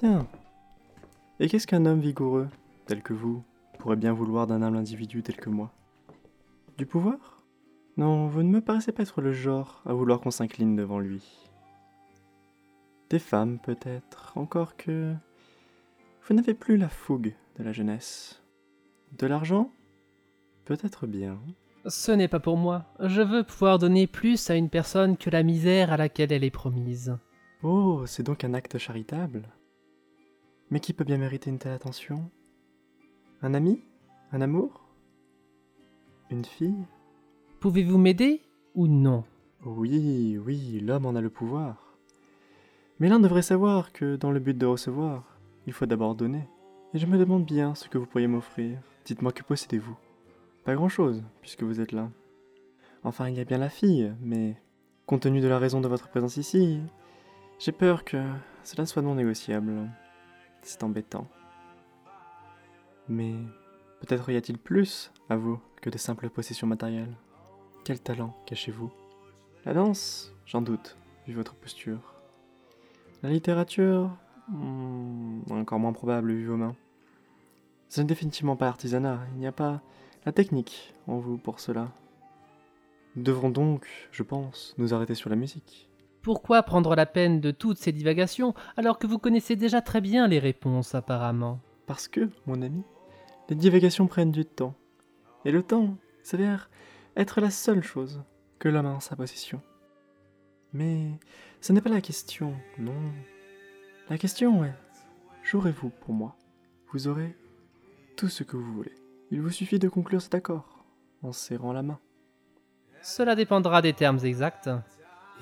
Tiens. Et qu'est-ce qu'un homme vigoureux, tel que vous, pourrait bien vouloir d'un humble individu tel que moi? Du pouvoir? Non, vous ne me paraissez pas être le genre à vouloir qu'on s'incline devant lui. Des femmes, peut-être, encore que... Vous n'avez plus la fougue de la jeunesse. De l'argent? Peut-être bien. Ce n'est pas pour moi. Je veux pouvoir donner plus à une personne que la misère à laquelle elle est promise. Oh, c'est donc un acte charitable. Mais qui peut bien mériter une telle attention Un ami? Un amour? Une fille? Pouvez-vous m'aider ou non? Oui, oui, l'homme en a le pouvoir. Mais l'un devrait savoir que dans le but de recevoir, il faut d'abord donner. Et je me demande bien ce que vous pourriez m'offrir. Dites-moi que possédez-vous Pas grand-chose, puisque vous êtes là. Enfin, il y a bien la fille, mais compte tenu de la raison de votre présence ici, j'ai peur que cela soit non négociable. C'est embêtant. Mais peut-être y a-t-il plus à vous que de simples possessions matérielles. Quel talent cachez-vous? La danse, j'en doute, vu votre posture. La littérature, hmm, encore moins probable vu vos mains. Ce n'est définitivement pas artisanat, il n'y a pas la technique en vous pour cela. Nous devrons donc, je pense, nous arrêter sur la musique. Pourquoi prendre la peine de toutes ces divagations alors que vous connaissez déjà très bien les réponses apparemment? Parce que, mon ami, les divagations prennent du temps. Et le temps s'avère être la seule chose que l'homme a en sa possession. Mais ce n'est pas la question, non. La question est, jouerez-vous pour moi? Vous aurez tout ce que vous voulez. Il vous suffit de conclure cet accord en serrant la main. Cela dépendra des termes exacts.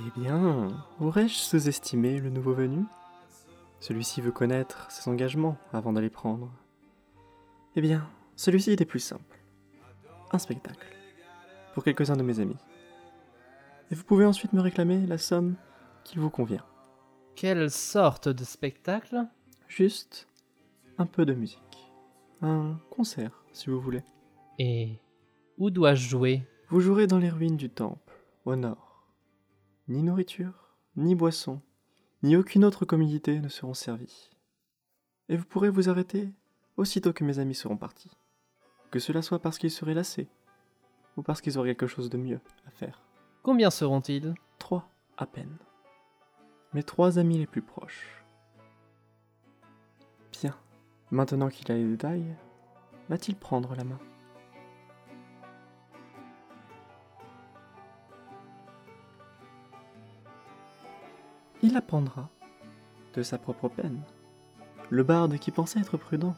Eh bien, aurais-je sous-estimé le nouveau venu? Celui-ci veut connaître ses engagements avant d'aller prendre. Eh bien, celui-ci était plus simple. Un spectacle. Pour quelques-uns de mes amis. Et vous pouvez ensuite me réclamer la somme qui vous convient. Quelle sorte de spectacle? Juste un peu de musique. Un concert, si vous voulez. Et où dois-je jouer? Vous jouerez dans les ruines du temple, au nord ni nourriture, ni boisson, ni aucune autre commodité ne seront servies. Et vous pourrez vous arrêter aussitôt que mes amis seront partis. Que cela soit parce qu'ils seraient lassés, ou parce qu'ils auraient quelque chose de mieux à faire. Combien seront-ils? Trois, à peine. Mes trois amis les plus proches. Bien. Maintenant qu'il a les détails, va-t-il prendre la main? Il apprendra, de sa propre peine, le barde qui pensait être prudent,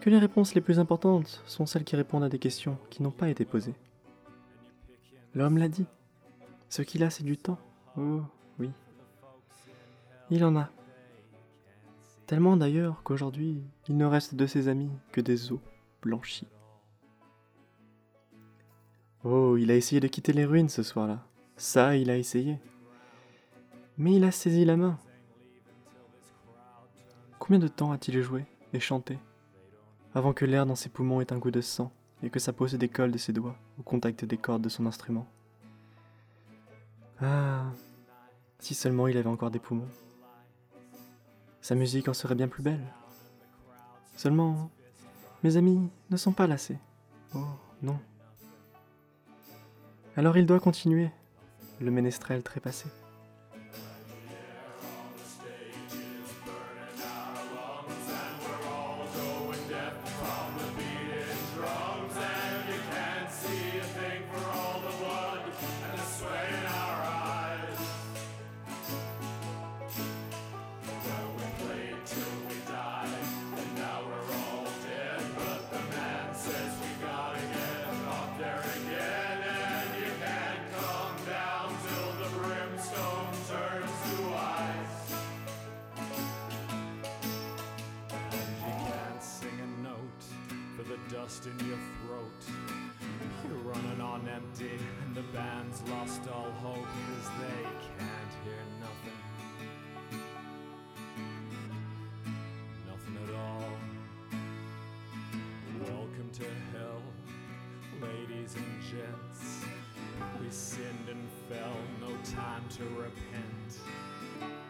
que les réponses les plus importantes sont celles qui répondent à des questions qui n'ont pas été posées. L'homme l'a dit, ce qu'il a c'est du temps. Oh oui. Il en a. Tellement d'ailleurs qu'aujourd'hui, il ne reste de ses amis que des os blanchis. Oh, il a essayé de quitter les ruines ce soir-là. Ça, il a essayé mais il a saisi la main. Combien de temps a-t-il joué et chanté avant que l'air dans ses poumons ait un goût de sang et que sa peau se décolle de ses doigts au contact des cordes de son instrument? Ah, si seulement il avait encore des poumons. Sa musique en serait bien plus belle. Seulement, mes amis ne sont pas lassés. Oh, non. Alors il doit continuer, le ménestrel trépassé. In your throat. You're running on empty, and the band's lost all hope, cause they can't hear nothing. Nothing at all. Welcome to hell, ladies and gents. We sinned and fell, no time to repent.